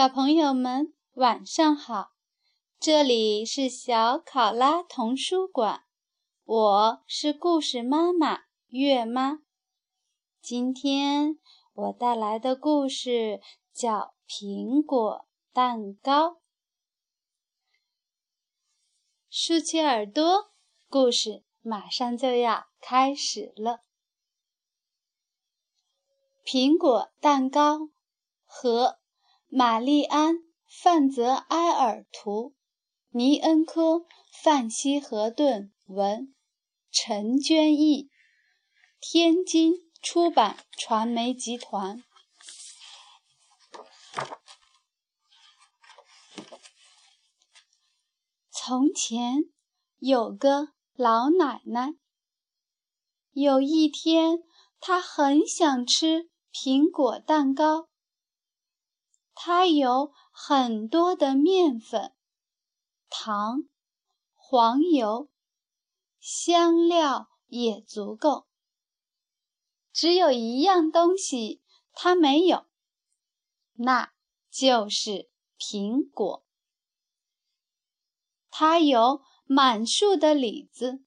小朋友们，晚上好！这里是小考拉童书馆，我是故事妈妈月妈。今天我带来的故事叫《苹果蛋糕》。竖起耳朵，故事马上就要开始了。苹果蛋糕和玛丽安·范泽埃尔图。尼恩科、范希和顿文，陈娟译，天津出版传媒集团。从前有个老奶奶，有一天她很想吃苹果蛋糕。它有很多的面粉。糖、黄油、香料也足够。只有一样东西它没有，那就是苹果。它有满树的李子，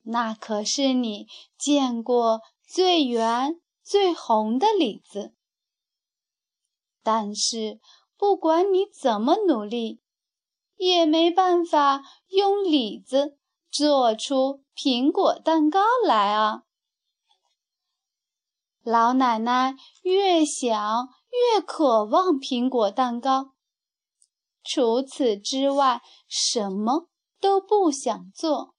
那可是你见过最圆、最红的李子。但是不管你怎么努力，也没办法用李子做出苹果蛋糕来啊！老奶奶越想越渴望苹果蛋糕，除此之外什么都不想做。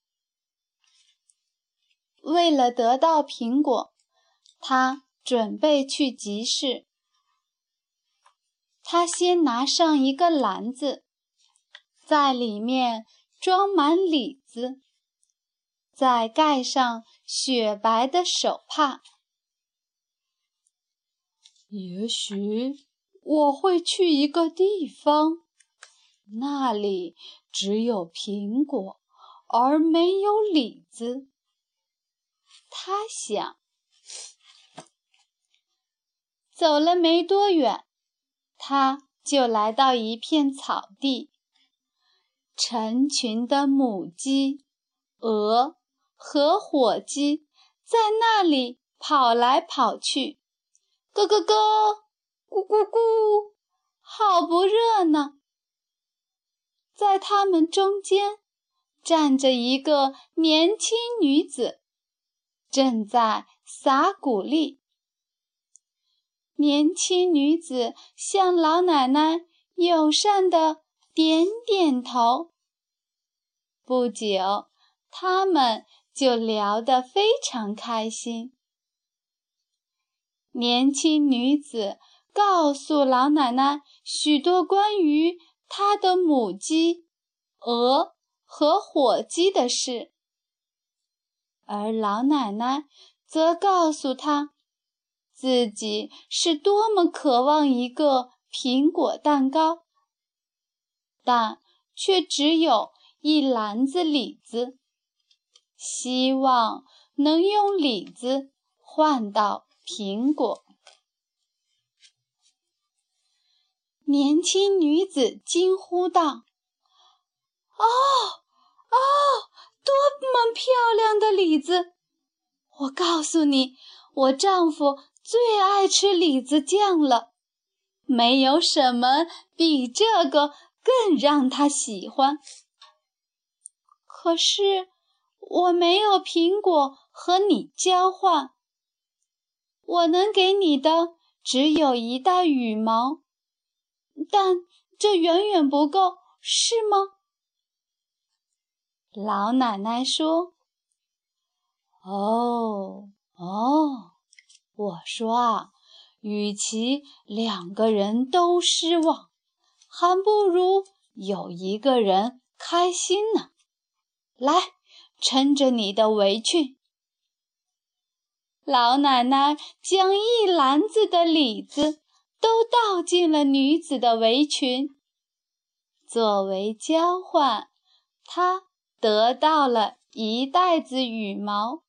为了得到苹果，她准备去集市。他先拿上一个篮子。在里面装满李子，再盖上雪白的手帕。也许我会去一个地方，那里只有苹果，而没有李子。他想。走了没多远，他就来到一片草地。成群的母鸡、鹅和火鸡在那里跑来跑去，咯咯咯，咕咕咕，好不热闹。在他们中间站着一个年轻女子，正在撒谷粒。年轻女子向老奶奶友善地点点头。不久，他们就聊得非常开心。年轻女子告诉老奶奶许多关于她的母鸡、鹅和火鸡的事，而老奶奶则告诉她自己是多么渴望一个苹果蛋糕，但却只有。一篮子李子，希望能用李子换到苹果。年轻女子惊呼道：“哦，哦，多么漂亮的李子！我告诉你，我丈夫最爱吃李子酱了，没有什么比这个更让他喜欢。”可是我没有苹果和你交换，我能给你的只有一袋羽毛，但这远远不够，是吗？老奶奶说：“哦哦，我说啊，与其两个人都失望，还不如有一个人开心呢。”来，撑着你的围裙。老奶奶将一篮子的李子都倒进了女子的围裙，作为交换，她得到了一袋子羽毛。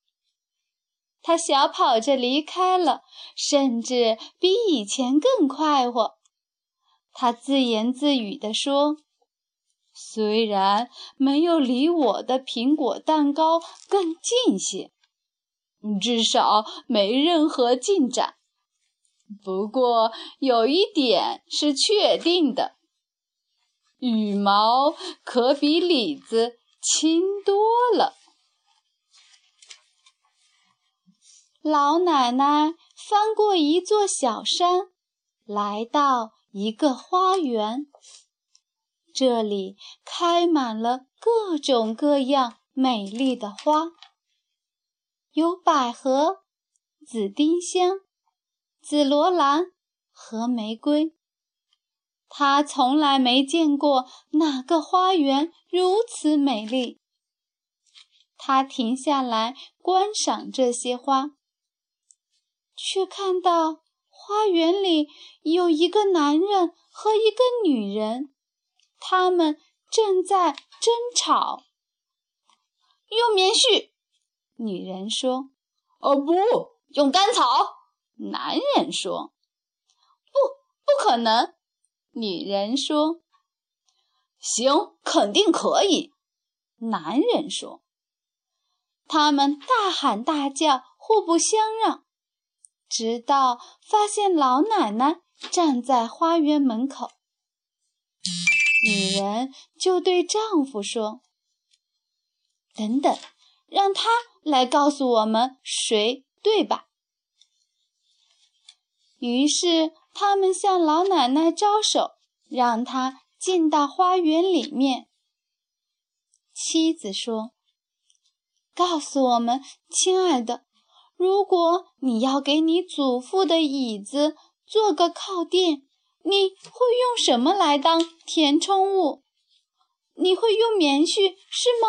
他小跑着离开了，甚至比以前更快活。他自言自语地说：“虽然没有离我的苹果蛋糕更近些，至少没任何进展。不过有一点是确定的，羽毛可比李子轻多了。”老奶奶翻过一座小山，来到一个花园。这里开满了各种各样美丽的花，有百合、紫丁香、紫罗兰和玫瑰。她从来没见过哪个花园如此美丽。她停下来观赏这些花。却看到花园里有一个男人和一个女人，他们正在争吵。用棉絮，女人说。哦，不用干草，男人说。不，不可能，女人说。行，肯定可以，男人说。他们大喊大叫，互不相让。直到发现老奶奶站在花园门口，女人就对丈夫说：“等等，让他来告诉我们谁对吧？”于是他们向老奶奶招手，让她进到花园里面。妻子说：“告诉我们，亲爱的。”如果你要给你祖父的椅子做个靠垫，你会用什么来当填充物？你会用棉絮是吗？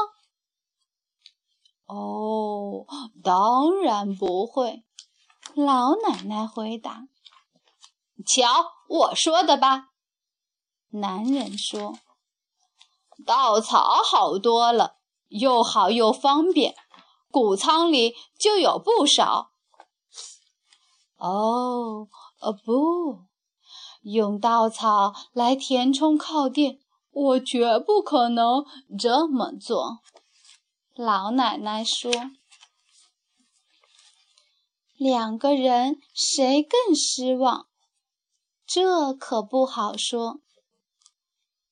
哦，当然不会。老奶奶回答。瞧，我说的吧。男人说：“稻草好多了，又好又方便。”谷仓里就有不少。哦，呃，不用稻草来填充靠垫，我绝不可能这么做。老奶奶说：“两个人谁更失望？这可不好说。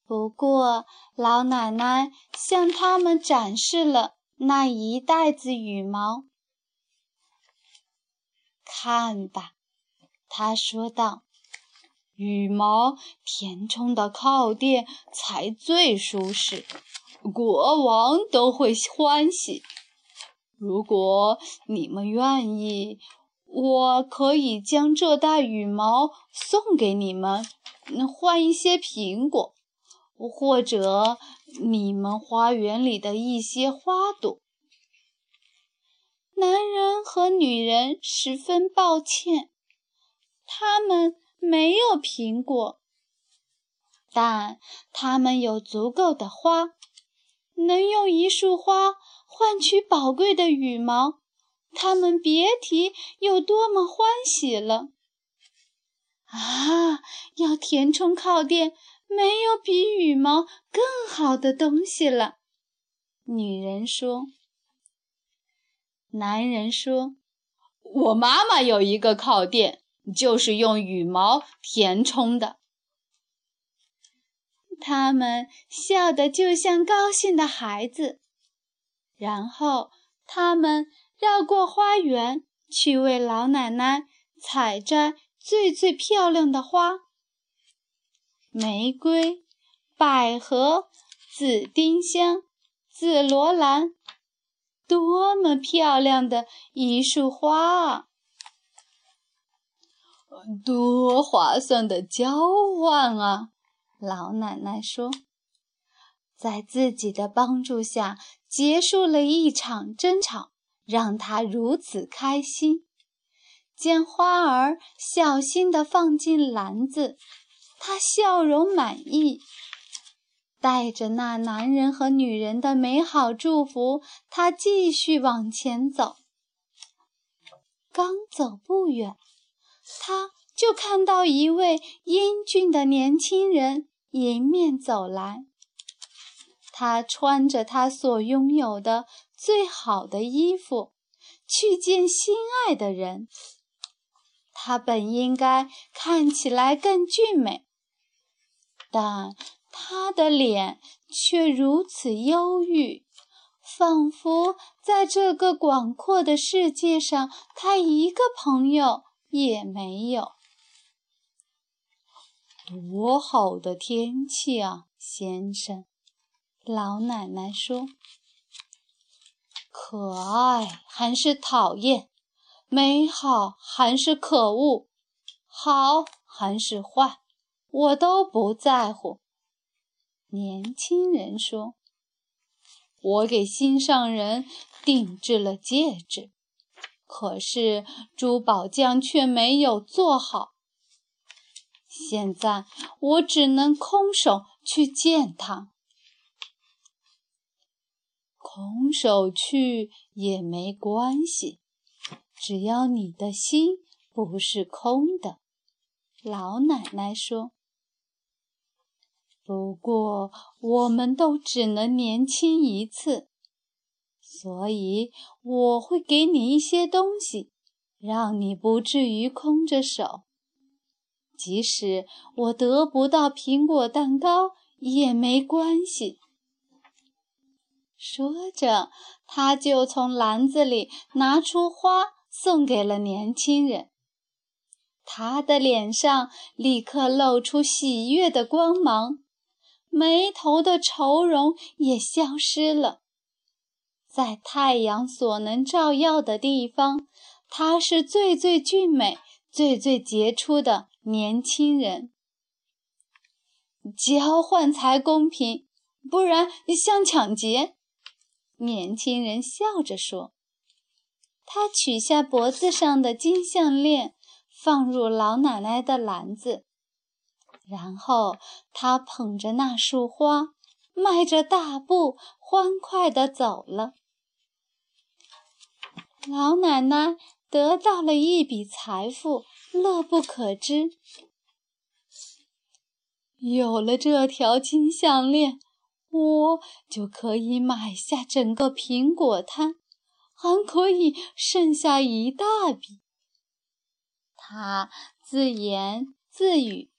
不过，老奶奶向他们展示了。”那一袋子羽毛，看吧，他说道：“羽毛填充的靠垫才最舒适，国王都会欢喜。如果你们愿意，我可以将这袋羽毛送给你们，换一些苹果，或者……”你们花园里的一些花朵。男人和女人十分抱歉，他们没有苹果，但他们有足够的花，能用一束花换取宝贵的羽毛。他们别提有多么欢喜了。啊，要填充靠垫。没有比羽毛更好的东西了，女人说。男人说：“我妈妈有一个靠垫，就是用羽毛填充的。”他们笑得就像高兴的孩子，然后他们绕过花园，去为老奶奶采摘最最漂亮的花。玫瑰、百合、紫丁香、紫罗兰，多么漂亮的一束花！多划算的交换啊！老奶奶说，在自己的帮助下结束了一场争吵，让她如此开心。将花儿小心地放进篮子。她笑容满意，带着那男人和女人的美好祝福，他继续往前走。刚走不远，他就看到一位英俊的年轻人迎面走来。他穿着他所拥有的最好的衣服，去见心爱的人。他本应该看起来更俊美，但……他的脸却如此忧郁，仿佛在这个广阔的世界上，他一个朋友也没有。多好的天气啊，先生！老奶奶说：“可爱还是讨厌？美好还是可恶？好还是坏？我都不在乎。”年轻人说：“我给心上人定制了戒指，可是珠宝匠却没有做好。现在我只能空手去见他。空手去也没关系，只要你的心不是空的。”老奶奶说。不过，我们都只能年轻一次，所以我会给你一些东西，让你不至于空着手。即使我得不到苹果蛋糕也没关系。说着，他就从篮子里拿出花，送给了年轻人。他的脸上立刻露出喜悦的光芒。眉头的愁容也消失了，在太阳所能照耀的地方，他是最最俊美、最最杰出的年轻人。交换才公平，不然像抢劫。年轻人笑着说。他取下脖子上的金项链，放入老奶奶的篮子。然后，他捧着那束花，迈着大步，欢快地走了。老奶奶得到了一笔财富，乐不可支。有了这条金项链，我就可以买下整个苹果摊，还可以剩下一大笔。他自言自语。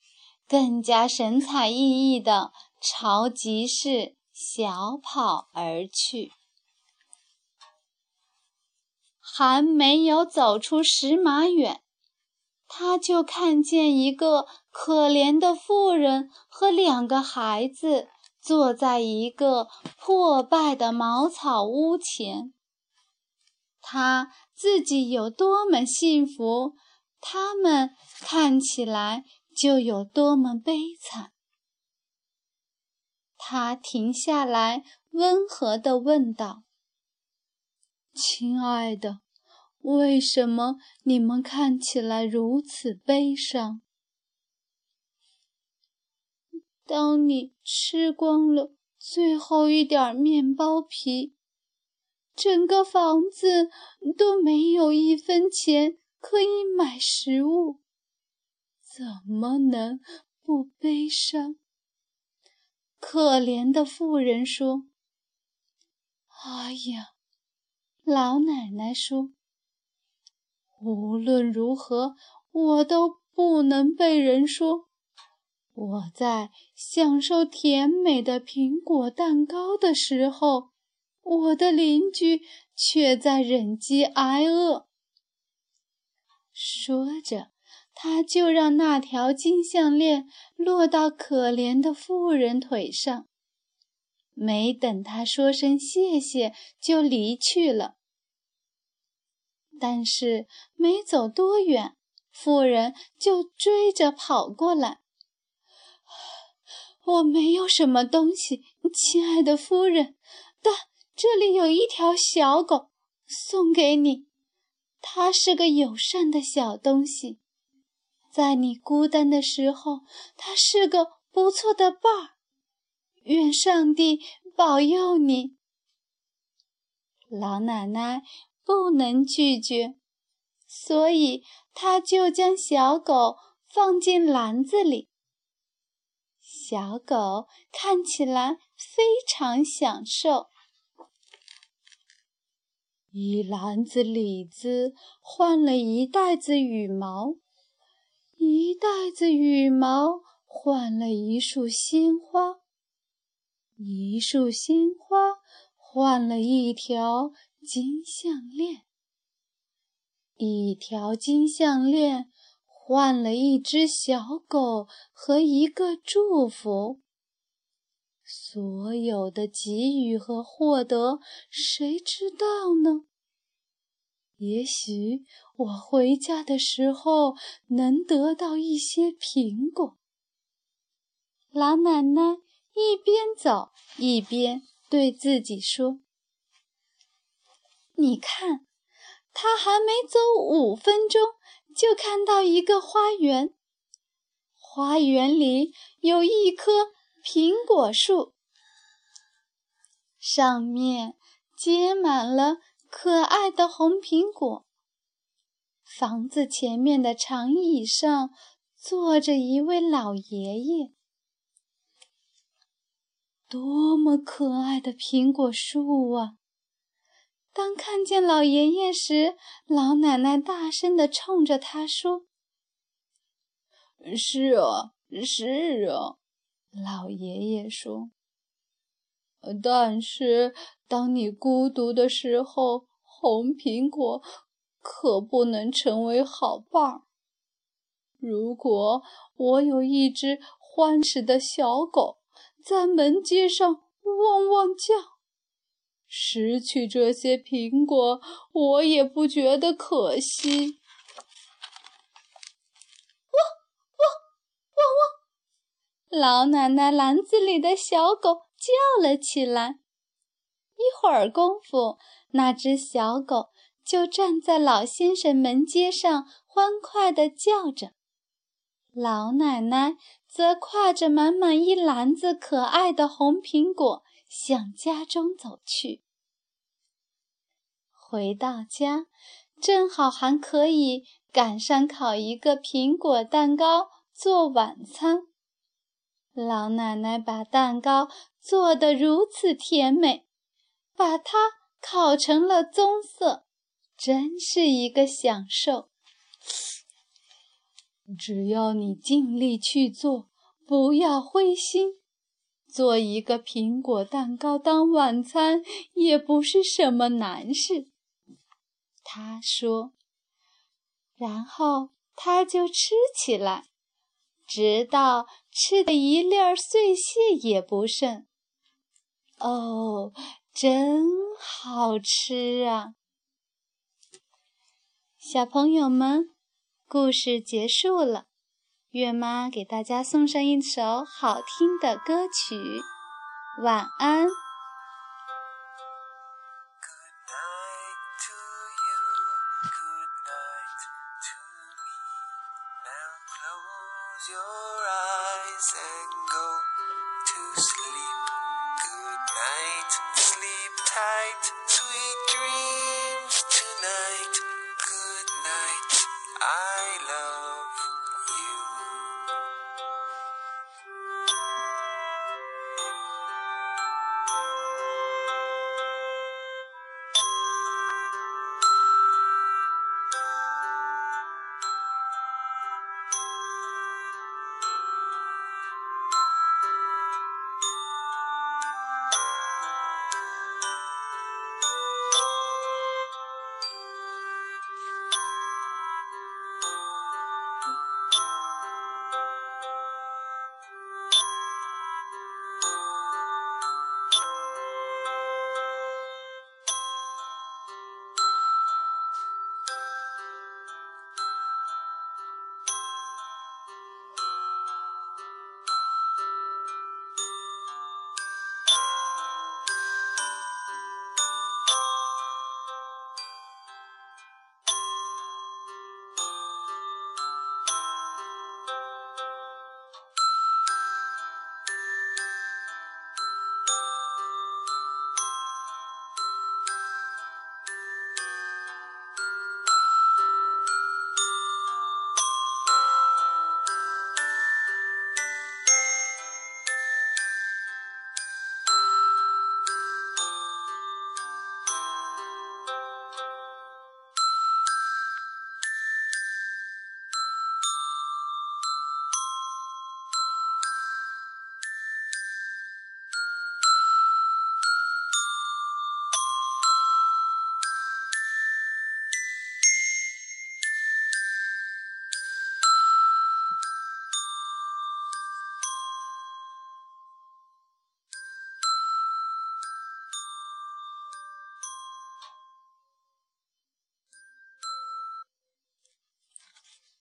更加神采奕奕地朝集市小跑而去，还没有走出十码远，他就看见一个可怜的妇人和两个孩子坐在一个破败的茅草屋前。他自己有多么幸福，他们看起来。就有多么悲惨。他停下来，温和地问道：“亲爱的，为什么你们看起来如此悲伤？当你吃光了最后一点面包皮，整个房子都没有一分钱可以买食物。”怎么能不悲伤？可怜的妇人说：“哎呀！”老奶奶说：“无论如何，我都不能被人说我在享受甜美的苹果蛋糕的时候，我的邻居却在忍饥挨饿。”说着。他就让那条金项链落到可怜的妇人腿上，没等他说声谢谢，就离去了。但是没走多远，妇人就追着跑过来。我没有什么东西，亲爱的夫人，但这里有一条小狗，送给你。它是个友善的小东西。在你孤单的时候，它是个不错的伴儿。愿上帝保佑你。”老奶奶不能拒绝，所以她就将小狗放进篮子里。小狗看起来非常享受。一篮子李子换了一袋子羽毛，一袋子羽毛换了一束鲜花，一束鲜花换了一条金项链，一条金项链换了一只小狗和一个祝福。所有的给予和获得，谁知道呢？也许我回家的时候能得到一些苹果。老奶奶一边走一边对自己说：“你看，她还没走五分钟，就看到一个花园。花园里有一棵。”苹果树上面结满了可爱的红苹果。房子前面的长椅上坐着一位老爷爷。多么可爱的苹果树啊！当看见老爷爷时，老奶奶大声地冲着他说：“是啊，是啊。”老爷爷说：“但是当你孤独的时候，红苹果可不能成为好伴儿。如果我有一只欢实的小狗在门街上汪汪叫，失去这些苹果，我也不觉得可惜。”汪汪汪汪老奶奶篮子里的小狗叫了起来。一会儿功夫，那只小狗就站在老先生门阶上，欢快地叫着。老奶奶则挎着满满一篮子可爱的红苹果向家中走去。回到家，正好还可以赶上烤一个苹果蛋糕做晚餐。老奶奶把蛋糕做得如此甜美，把它烤成了棕色，真是一个享受。只要你尽力去做，不要灰心，做一个苹果蛋糕当晚餐也不是什么难事。他说，然后他就吃起来。直到吃的一粒碎屑也不剩。哦，真好吃啊！小朋友们，故事结束了。月妈给大家送上一首好听的歌曲，晚安。